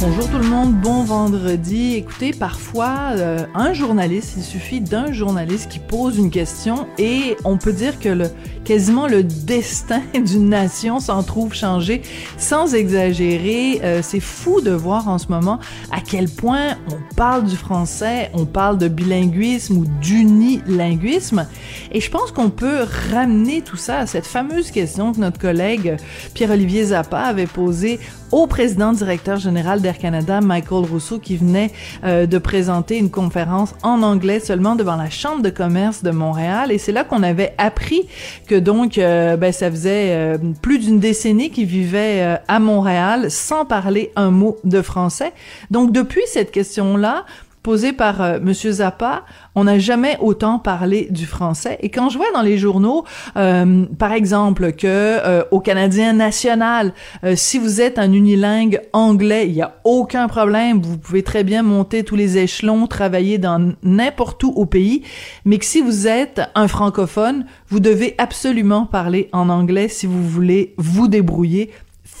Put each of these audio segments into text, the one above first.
Bonjour tout le monde, bon vendredi. Écoutez, parfois, euh, un journaliste, il suffit d'un journaliste qui pose une question et on peut dire que le, quasiment le destin d'une nation s'en trouve changé sans exagérer. Euh, c'est fou de voir en ce moment à quel point on parle du français, on parle de bilinguisme ou d'unilinguisme. Et je pense qu'on peut ramener tout ça à cette fameuse question que notre collègue Pierre-Olivier Zappa avait posée au président directeur général d'Air Canada, Michael Rousseau, qui venait euh, de présenter une conférence en anglais seulement devant la Chambre de commerce de Montréal. Et c'est là qu'on avait appris que donc, euh, ben, ça faisait euh, plus d'une décennie qu'il vivait à Montréal sans parler un mot de français. Donc, depuis cette question-là, posé par euh, Monsieur Zappa, on n'a jamais autant parlé du français. Et quand je vois dans les journaux, euh, par exemple, que euh, au Canadien national, si vous êtes un unilingue anglais, il y a aucun problème, vous pouvez très bien monter tous les échelons, travailler dans n'importe où au pays, mais que si vous êtes un francophone, vous devez absolument parler en anglais si vous voulez vous débrouiller,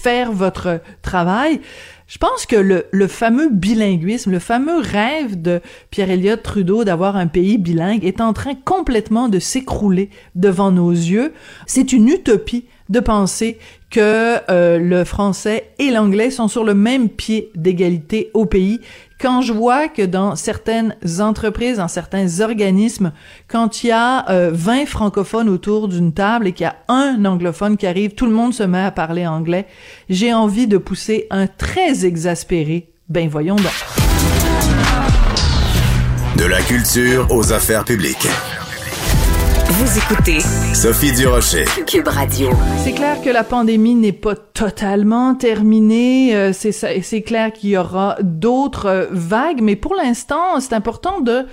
faire votre travail. Je pense que le, fameux bilinguisme, le fameux rêve de Pierre Elliott Trudeau d'avoir un pays bilingue est en train complètement de s'écrouler devant nos yeux. C'est une utopie de penser que euh, le français et l'anglais sont sur le même pied d'égalité au pays. Quand je vois que dans certaines entreprises, dans certains organismes, quand il y a 20 euh, francophones autour d'une table et qu'il y a un anglophone qui arrive, tout le monde se met à parler anglais, j'ai envie de pousser un très exaspéré. Ben voyons donc. De la culture aux affaires publiques. Vous écoutez Sophie Durocher, Cube Radio. C'est clair que la pandémie n'est pas totalement terminée. Euh, c'est c'est clair qu'il y aura d'autres euh, vagues, mais pour l'instant, c'est important de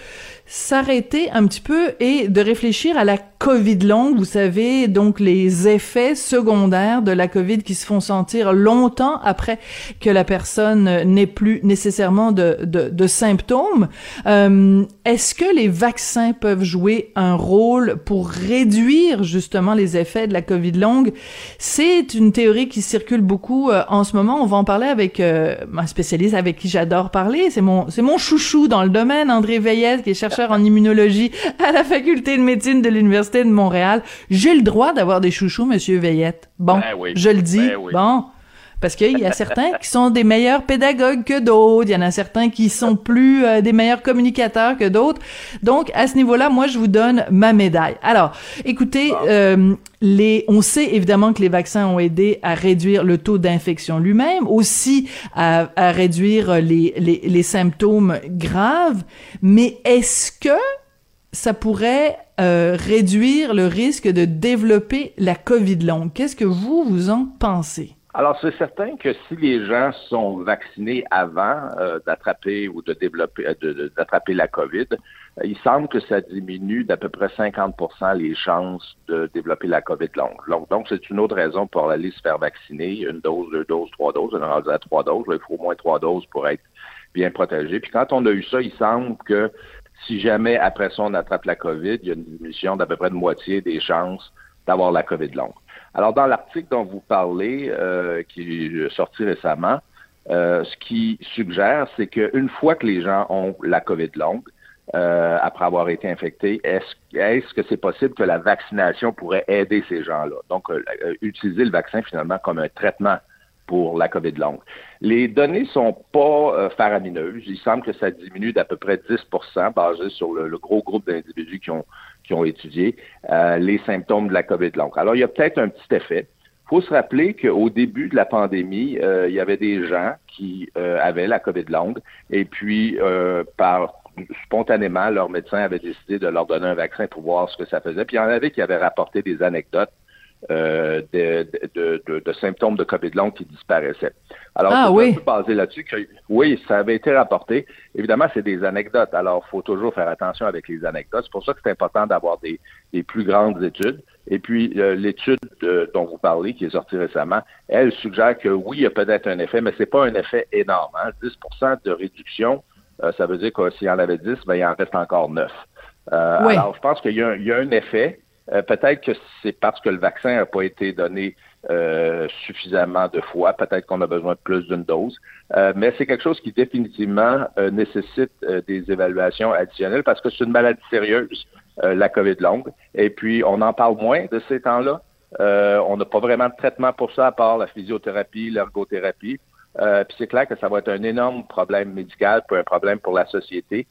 s'arrêter un petit peu et de réfléchir à la COVID longue, vous savez, donc les effets secondaires de la COVID qui se font sentir longtemps après que la personne n'ait plus nécessairement de, de, de symptômes. Euh, Est-ce que les vaccins peuvent jouer un rôle pour réduire justement les effets de la COVID longue? C'est une théorie qui circule beaucoup euh, en ce moment. On va en parler avec euh, un spécialiste avec qui j'adore parler. C'est mon, c'est mon chouchou dans le domaine, André Veillette, qui est chercheur en immunologie à la faculté de médecine de l'Université de Montréal. J'ai le droit d'avoir des chouchous, Monsieur Veillette. Bon, ben je le dis. Ben bon. Parce qu'il y a certains qui sont des meilleurs pédagogues que d'autres, il y en a certains qui sont plus euh, des meilleurs communicateurs que d'autres. Donc à ce niveau-là, moi je vous donne ma médaille. Alors, écoutez, euh, les, on sait évidemment que les vaccins ont aidé à réduire le taux d'infection lui-même, aussi à, à réduire les, les, les symptômes graves. Mais est-ce que ça pourrait euh, réduire le risque de développer la COVID longue. Qu'est-ce que vous, vous en pensez? Alors, c'est certain que si les gens sont vaccinés avant euh, d'attraper ou de développer euh, d'attraper la COVID, il semble que ça diminue d'à peu près 50% les chances de développer la COVID longue. Donc, c'est une autre raison pour aller se faire vacciner, une dose, deux doses, trois doses. On rendu à trois doses. il faut au moins trois doses pour être bien protégé. Puis quand on a eu ça, il semble que si jamais après ça on attrape la COVID, il y a une diminution d'à peu près de moitié des chances d'avoir la COVID longue. Alors dans l'article dont vous parlez, euh, qui est sorti récemment, euh, ce qui suggère, c'est qu'une fois que les gens ont la COVID longue, euh, après avoir été infectés, est-ce est que c'est possible que la vaccination pourrait aider ces gens-là? Donc, utiliser le vaccin finalement comme un traitement pour la COVID longue. Les données sont pas euh, faramineuses. Il semble que ça diminue d'à peu près 10% basé sur le, gros groupe d'individus qui ont, qui ont étudié euh, les symptômes de la COVID longue. Alors, il y a peut-être un petit effet. Il faut se rappeler qu'au début de la pandémie, euh, il y avait des gens qui avaient la COVID longue et puis, par spontanément, leur médecin avait décidé de leur donner un vaccin pour voir ce que ça faisait. Puis il y en avait qui avaient rapporté des anecdotes euh, de, de, de, de, symptômes de COVID long qui disparaissaient. Alors, ah, oui. un basé là-dessus que, oui, ça avait été rapporté. Évidemment, c'est des anecdotes. Alors, il faut toujours faire attention avec les anecdotes. C'est pour ça que c'est important d'avoir des, des, plus grandes études. Et puis, euh, l'étude dont vous parlez, qui est sortie récemment, elle suggère que oui, il y a peut-être un effet, mais c'est pas un effet énorme. Hein. 10% de réduction, euh, ça veut dire que s'il y en avait 10, ben, il en reste encore 9. Euh, oui. Alors, je pense qu'il y, y, a un effet. Euh, peut-être que c'est parce que le vaccin n'a pas été donné euh, suffisamment de fois. Peut-être qu'on a besoin de plus d'une dose. Euh, mais c'est quelque chose qui définitivement euh, nécessite des évaluations additionnelles parce que c'est une maladie sérieuse, la COVID longue. Et puis, on en parle moins de ces temps-là. on n'a pas vraiment de traitement pour ça à part la physiothérapie, l'ergothérapie. puis c'est clair que ça va être un énorme problème médical, puis un problème pour la société.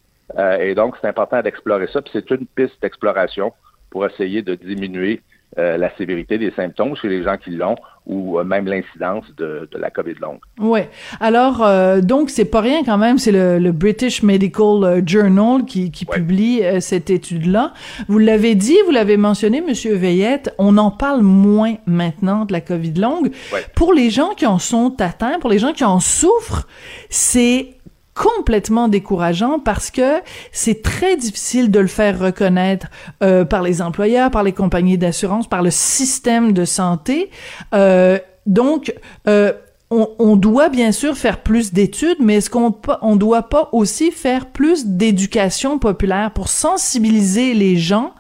et donc, c'est important d'explorer ça. Puis c'est une piste d'exploration pour essayer de diminuer euh, la sévérité des symptômes chez les gens qui l'ont ou euh, même l'incidence de, de, la COVID longue. Oui. Alors, euh, donc, c'est pas rien quand même, c'est le, le, British Medical euh, Journal qui, qui ouais. publie cette étude-là. Vous l'avez dit, vous l'avez mentionné, Monsieur Veillette, on en parle moins maintenant de la COVID longue. Ouais. Pour les gens qui en sont atteints, pour les gens qui en souffrent, c'est complètement décourageant parce que c'est très difficile de le faire reconnaître euh, par les employeurs, par les compagnies d'assurance, par le système de santé. Euh, donc, euh, on, doit bien sûr faire plus d'études, mais est-ce qu'on on doit pas aussi faire plus d'éducation populaire pour sensibiliser les gens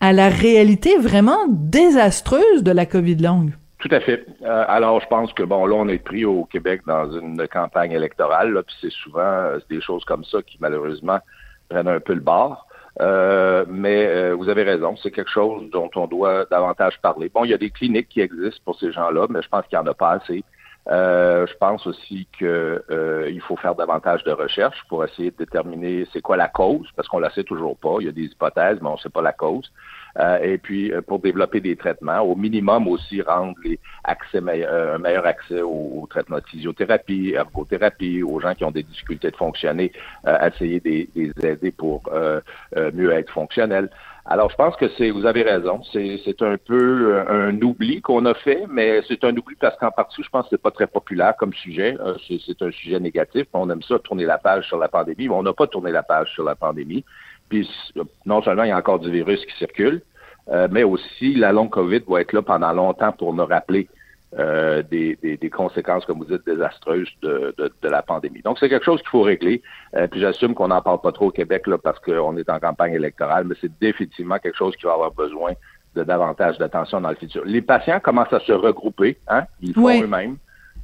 à la réalité vraiment désastreuse de la COVID longue? Tout à fait. Euh, alors, je pense que, bon, là, on est pris au Québec dans une campagne électorale, puis c'est souvent euh, des choses comme ça qui, malheureusement, prennent un peu le bord. Euh, mais euh, vous avez raison, c'est quelque chose dont on doit davantage parler. Bon, il y a des cliniques qui existent pour ces gens-là, mais je pense qu'il n'y en a pas assez. Euh, je pense aussi que il faut faire davantage de recherches pour essayer de déterminer c'est quoi la cause, parce qu'on la sait toujours pas. Il y a des hypothèses, mais on ne sait pas la cause. Euh, et puis euh, pour développer des traitements, au minimum aussi rendre les accès meilleurs, un meilleur accès aux, aux, traitements de physiothérapie, ergothérapie, aux gens qui ont des difficultés de fonctionner, euh, essayer de les aider pour mieux être fonctionnels. Alors, je pense que c'est, vous avez raison, c'est, un peu un oubli qu'on a fait, mais c'est un oubli parce qu'en partie, je pense que c'est pas très populaire comme sujet. C'est, c'est un sujet négatif. On aime ça, tourner la page sur la pandémie, mais on n'a pas tourné la page sur la pandémie. Puis non seulement il y a encore du virus qui circule, euh, mais aussi la longue COVID va être là pendant longtemps pour nous rappeler euh, des, des, des, conséquences, comme vous dites, désastreuses de, de, de la pandémie. Donc, c'est quelque chose qu'il faut régler. Euh, puis j'assume qu'on n'en parle pas trop au Québec là, parce qu'on est en campagne électorale, mais c'est définitivement quelque chose qui va avoir besoin de davantage d'attention dans le futur. Les patients commencent à se regrouper, hein? Ils font oui. eux-mêmes.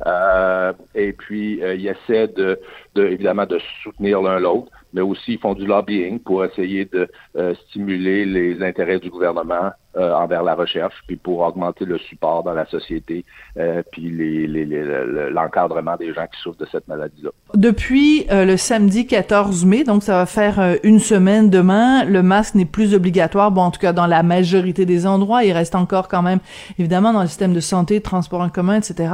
Euh, et puis, euh, ils essaient de, de, évidemment de soutenir l'un l'autre, mais aussi ils font du lobbying pour essayer de euh, stimuler les intérêts du gouvernement euh, envers la recherche, puis pour augmenter le support dans la société, euh, puis les, les, les, l'encadrement des gens qui souffrent de cette maladie-là. Depuis euh, le samedi 14 mai, donc ça va faire euh, une semaine demain, le masque n'est plus obligatoire, bon en tout cas dans la majorité des endroits, il reste encore quand même évidemment dans le système de santé, transport en commun, etc.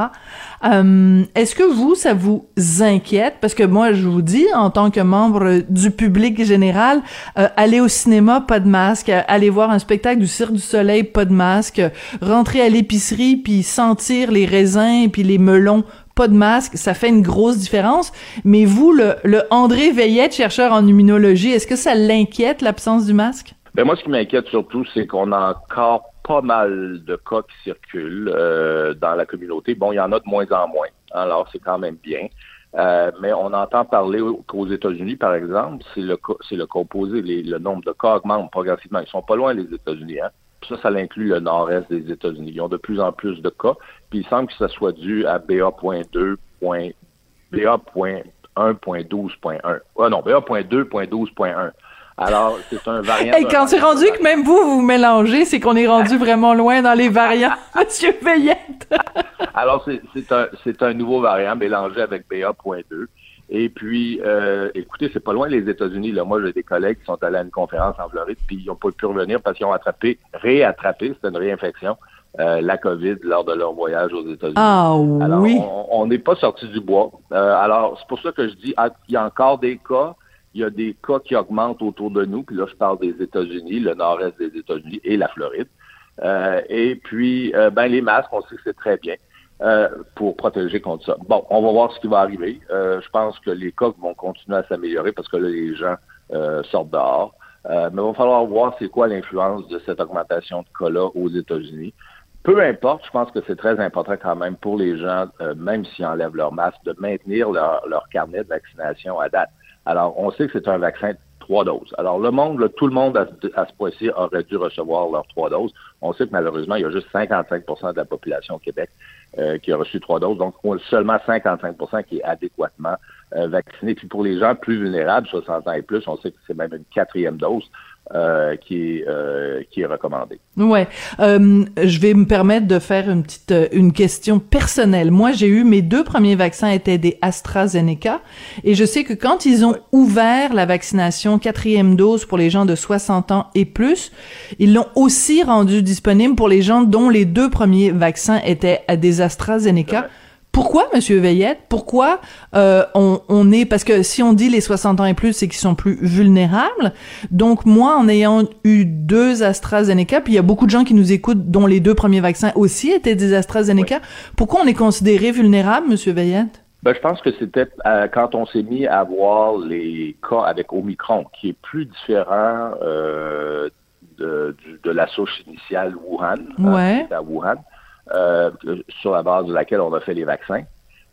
Euh, est-ce que vous, ça vous inquiète? Parce que moi, je vous dis, en tant que membre du public général, aller au cinéma, pas de masque, aller voir un spectacle du Cirque du soleil, pas de masque, rentrer à l'épicerie puis sentir les raisins puis les melons, pas de masque, ça fait une grosse différence. Mais vous, le, le André Veillette, chercheur en immunologie, est-ce que ça l'inquiète l'absence du masque? Ben moi, ce qui m'inquiète surtout, c'est qu'on a encore pas mal de cas qui circulent euh, dans la communauté. Bon, il y en a de moins en moins, alors c'est quand même bien. Euh, mais on entend parler qu'aux États-Unis, par exemple, c'est le c'est le composé, le nombre de cas augmente progressivement. Ils sont pas loin les États-Unis, hein. Ça, ça inclut le nord-est des États-Unis. Ils ont de plus en plus de cas. Puis il semble que ça soit dû à BA.2. BA.1.12.1. Ah non, BA.2.12.1. Alors, c'est un variant. Et quand c'est rendu que même vous, vous mélangez, c'est qu'on est rendu vraiment loin dans les variants, Monsieur Veillette. Alors, c'est un, un nouveau variant mélangé avec BA.2. Et puis, euh, écoutez, c'est pas loin les États-Unis. Là, moi, j'ai des collègues qui sont allés à une conférence en Floride, puis ils n'ont pas pu revenir parce qu'ils ont attrapé, réattrapé, c'était une réinfection, euh, la COVID lors de leur voyage aux États-Unis. Ah alors, oui. On n'est pas sorti du bois. Euh, alors, c'est pour ça que je dis, ah, il y a encore des cas. Il y a des cas qui augmentent autour de nous. Puis là, je parle des États-Unis, le nord-est des États-Unis et la Floride. et puis, ben, les masques, on sait que c'est très bien. pour protéger contre ça. Bon, on va voir ce qui va arriver. je pense que les cas vont continuer à s'améliorer parce que là, les gens sortent dehors. mais il va falloir voir c'est quoi l'influence de cette augmentation de cas-là aux États-Unis peu importe, je pense que c'est très important quand même pour les gens, euh, même s'ils enlèvent leur masque, de maintenir leur, leur, carnet de vaccination à date. Alors, on sait que c'est un vaccin trois doses. Alors, le monde, tout le monde à, ce point-ci aurait dû recevoir leurs trois doses. On sait que malheureusement, il y a juste 55% de la population au Québec euh, qui a reçu trois doses. Donc, seulement 55 qui est adéquatement euh, vacciné. Puis pour les gens plus vulnérables, 60 ans et plus, on sait que c'est même une quatrième dose. Euh, qui est euh, qui est recommandé. Ouais, euh, je vais me permettre de faire une petite une question personnelle. Moi, j'ai eu mes deux premiers vaccins étaient des AstraZeneca et je sais que quand ils ont ouvert la vaccination quatrième dose pour les gens de 60 ans et plus, ils l'ont aussi rendu disponible pour les gens dont les deux premiers vaccins étaient des AstraZeneca. Pourquoi, Monsieur Veillette? Pourquoi euh, on, est... Parce que si on dit les 60 ans et plus, c'est qu'ils sont plus vulnérables. Donc, moi, en ayant eu deux AstraZeneca, puis il y a beaucoup de gens qui nous écoutent dont les deux premiers vaccins aussi étaient des AstraZeneca, pourquoi on est considéré vulnérable, Monsieur Veillette? Ben, je pense que c'était euh, quand on s'est mis à voir les cas avec Omicron, qui est plus différent euh, de, la souche initiale Wuhan, ouais. à Wuhan. Euh, sur la base de laquelle on a fait les vaccins,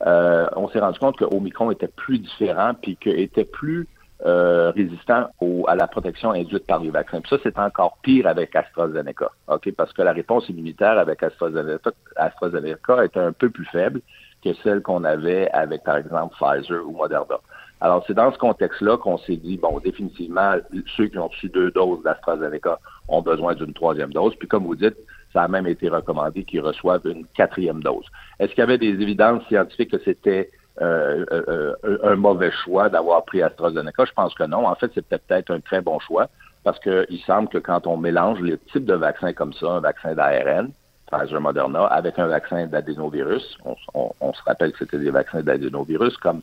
euh, on s'est rendu compte que Omicron était plus différent puis qu'il était plus euh, résistant à la protection induite par les vaccins. Puis ça, c'est encore pire avec AstraZeneca, parce que la réponse immunitaire avec AstraZeneca, AstraZeneca était un peu plus faible que celle qu'on avait avec, par exemple, Pfizer ou Moderna. Alors, c'est dans ce contexte-là qu'on s'est dit, bon, définitivement, ceux qui ont reçu deux doses d'AstraZeneca ont besoin d'une troisième dose. Puis, comme vous dites, ça a même été recommandé qu'ils reçoivent une quatrième dose. Est-ce qu'il y avait des évidences scientifiques que c'était euh, euh, euh, un mauvais choix d'avoir pris AstraZeneca? Je pense que non. En fait, c'est peut-être un très bon choix parce qu'il semble que quand on mélange les types de vaccins comme ça, un vaccin d'ARN, Pfizer Moderna, avec un vaccin d'adénovirus, on, se rappelle que c'était des vaccins d'adénovirus comme,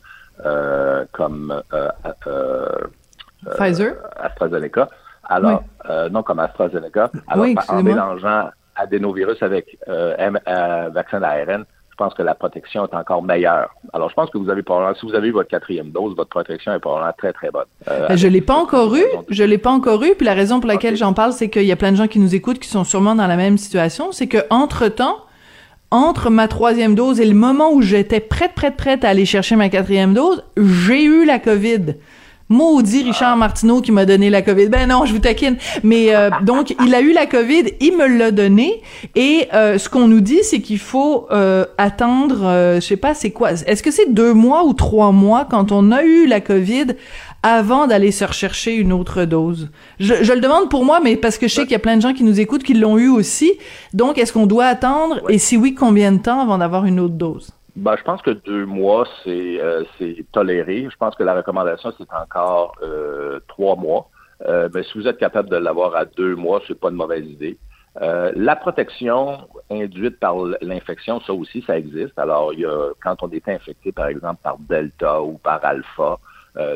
comme Pfizer, AstraZeneca. Alors, non comme AstraZeneca. Alors, en mélangeant adénovirus avec euh, euh, vaccin d'ARN, je pense que la protection est encore meilleure. Alors, je pense que vous avez probablement, si vous avez eu votre quatrième dose, votre protection est probablement très, très bonne. Euh, je l'ai pas encore eu. Je l'ai pas encore eu. Puis la raison pour laquelle j'en parle, c'est qu'il y a plein de gens qui nous écoutent qui sont sûrement dans la même situation. C'est que entre temps, entre ma troisième dose et le moment où j'étais prête, prête, prête à aller chercher ma quatrième dose, j'ai eu la COVID. Maudit Richard Martineau qui m'a donné la COVID. Ben non, je vous taquine. Mais euh, donc, il a eu la COVID, il me l'a donné. Et euh, ce qu'on nous dit, c'est qu'il faut euh, attendre, je sais pas, c'est quoi? Est-ce que c'est deux mois ou trois mois quand on a eu la COVID avant d'aller se rechercher une autre dose? Je, je, le demande pour moi, mais parce que je sais qu'il y a plein de gens qui nous écoutent qui l'ont eu aussi. Donc, est-ce qu'on doit attendre? Et si oui, combien de temps avant d'avoir une autre dose? Ben, je pense que deux mois, c'est euh, toléré. Je pense que la recommandation, c'est encore euh, trois mois. Euh, mais si vous êtes capable de l'avoir à deux mois, c'est pas une mauvaise idée. Euh, la protection induite par l'infection, ça aussi, ça existe. Alors, il y a, quand on est infecté, par exemple, par Delta ou par Alpha,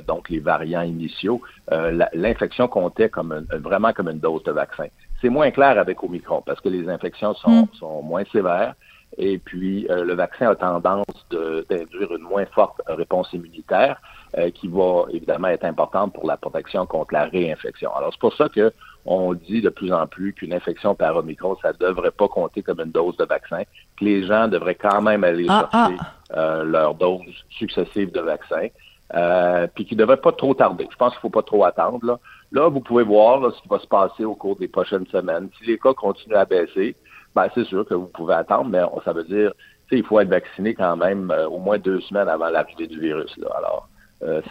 donc les variants initiaux, l'infection comptait comme vraiment comme une dose de vaccin. C'est moins clair avec Omicron parce que les infections sont, mm. sont moins sévères. Et puis, euh, le vaccin a tendance d'induire une moins forte réponse immunitaire euh, qui va évidemment être importante pour la protection contre la réinfection. Alors, c'est pour ça que on dit de plus en plus qu'une infection par Omicron, ça ne devrait pas compter comme une dose de vaccin, que les gens devraient quand même aller ah, chercher ah. Euh, leur dose successive de vaccin, puis qu'ils ne devraient pas trop tarder. Je pense qu'il ne faut pas trop attendre. Là. là, vous pouvez voir ce qui va se passer au cours des prochaines semaines. Si les cas continuent à baisser, ben, c'est sûr que vous pouvez attendre, mais ça veut dire il faut être vacciné quand même euh, au moins deux semaines avant l'arrivée du virus. Là. Alors, euh,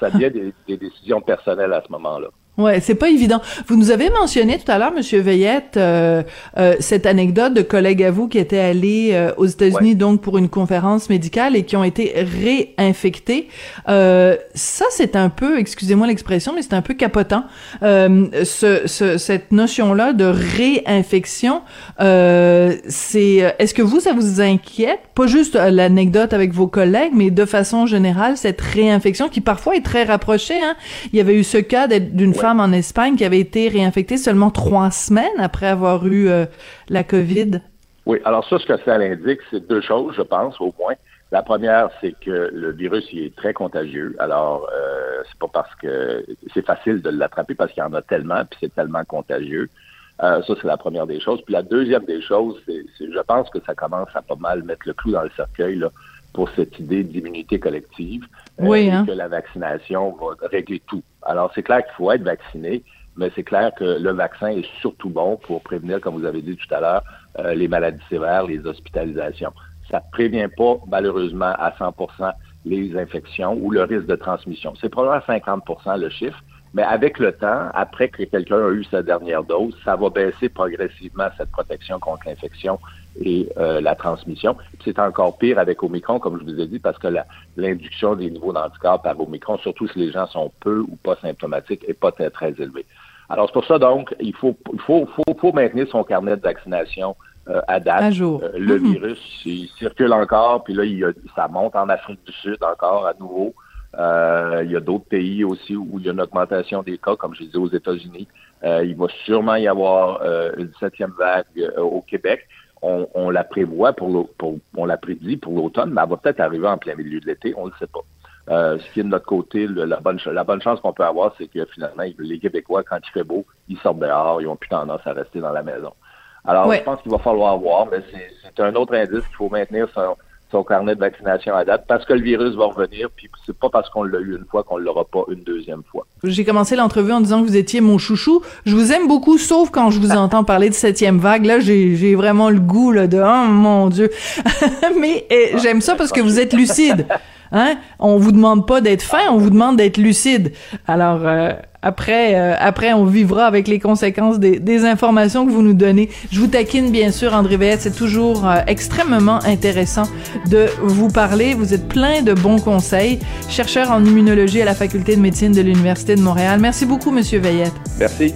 ça devient des, décisions personnelles à ce moment-là. Ouais, c'est pas évident. Vous nous avez mentionné tout à l'heure, Monsieur Veillette, euh, euh, cette anecdote de collègues à vous qui étaient allés euh, aux États-Unis donc pour une conférence médicale et qui ont été réinfectés. ça, c'est un peu, excusez-moi l'expression, mais c'est un peu capotant. Ce, ce, cette notion-là de réinfection, c'est, est-ce que vous, ça vous inquiète? Pas juste l'anecdote avec vos collègues, mais de façon générale, cette réinfection qui parfois est très rapprochée. Hein? Il y avait eu ce cas d'une femme en Espagne qui avait été réinfectée seulement trois semaines après avoir eu euh, la COVID. Oui, alors ça, ce que ça indique, c'est deux choses, je pense, au moins. La première, c'est que le virus il est très contagieux. Alors, euh, c'est pas parce que c'est facile de l'attraper parce qu'il y en a tellement, puis c'est tellement contagieux. Euh, ça, c'est la première des choses. Puis la deuxième des choses, c'est, je pense que ça commence à pas mal mettre le clou dans le cercueil là, pour cette idée d'immunité collective. Euh, oui, hein? Que la vaccination va régler tout. Alors, c'est clair qu'il faut être vacciné, mais c'est clair que le vaccin est surtout bon pour prévenir, comme vous avez dit tout à l'heure, euh, les maladies sévères, les hospitalisations. Ça ne prévient pas, malheureusement, à 100% les infections ou le risque de transmission. C'est probablement 50% le chiffre, mais avec le temps, après que quelqu'un a eu sa dernière dose, ça va baisser progressivement cette protection contre l'infection et euh, la transmission. C'est encore pire avec Omicron, comme je vous ai dit, parce que l'induction des niveaux d'anticorps par Omicron, surtout si les gens sont peu ou pas symptomatiques, n'est pas très, très élevée. Alors, c'est pour ça, donc, il faut, il faut, faut, faut maintenir son carnet de vaccination euh, à date. jour. Euh, le Mhm. virus, il circule encore, puis là, il y a- ça monte en Afrique du Sud encore à nouveau. Euh, il y a d'autres pays aussi où il y a une augmentation des cas, comme je disais aux États-Unis. Euh, il va sûrement y avoir euh, une septième vague euh, au Québec. On, on la prévoit pour, pour on la prédit pour l'automne, mais elle va peut-être arriver en plein milieu de l'été, on ne le sait pas. Euh, ce qui est de notre côté, le- la bonne, la bonne chance qu'on peut avoir, c'est que finalement, les Québécois, quand il fait beau, ils sortent dehors, ils ont plus tendance à rester dans la maison. Alors, Ouais. je pense qu'il va falloir voir, mais c'est c'est un autre indice qu'il faut maintenir son, son carnet de vaccination à date parce que le virus va revenir, puis c'est pas parce qu'on l'a eu une fois qu'on l'aura pas une deuxième fois. J'ai commencé l'entrevue en disant que vous étiez mon chouchou. Je vous aime beaucoup, sauf quand je vous entends parler de septième vague. Là, j'ai vraiment le goût là, de « Oh mon Dieu! » Mais euh, j'aime ça parce que vous êtes lucide. Hein? On vous demande pas d'être fin, on vous demande d'être lucide. Alors, euh, après, euh, après, on vivra avec les conséquences des, des informations que vous nous donnez. Je vous taquine, bien sûr, André Veillette. C'est toujours euh, extrêmement intéressant de vous parler. Vous êtes plein de bons conseils. Chercheur en immunologie à la Faculté de médecine de l'Université de Montréal. Merci beaucoup, Monsieur Veillette. Merci.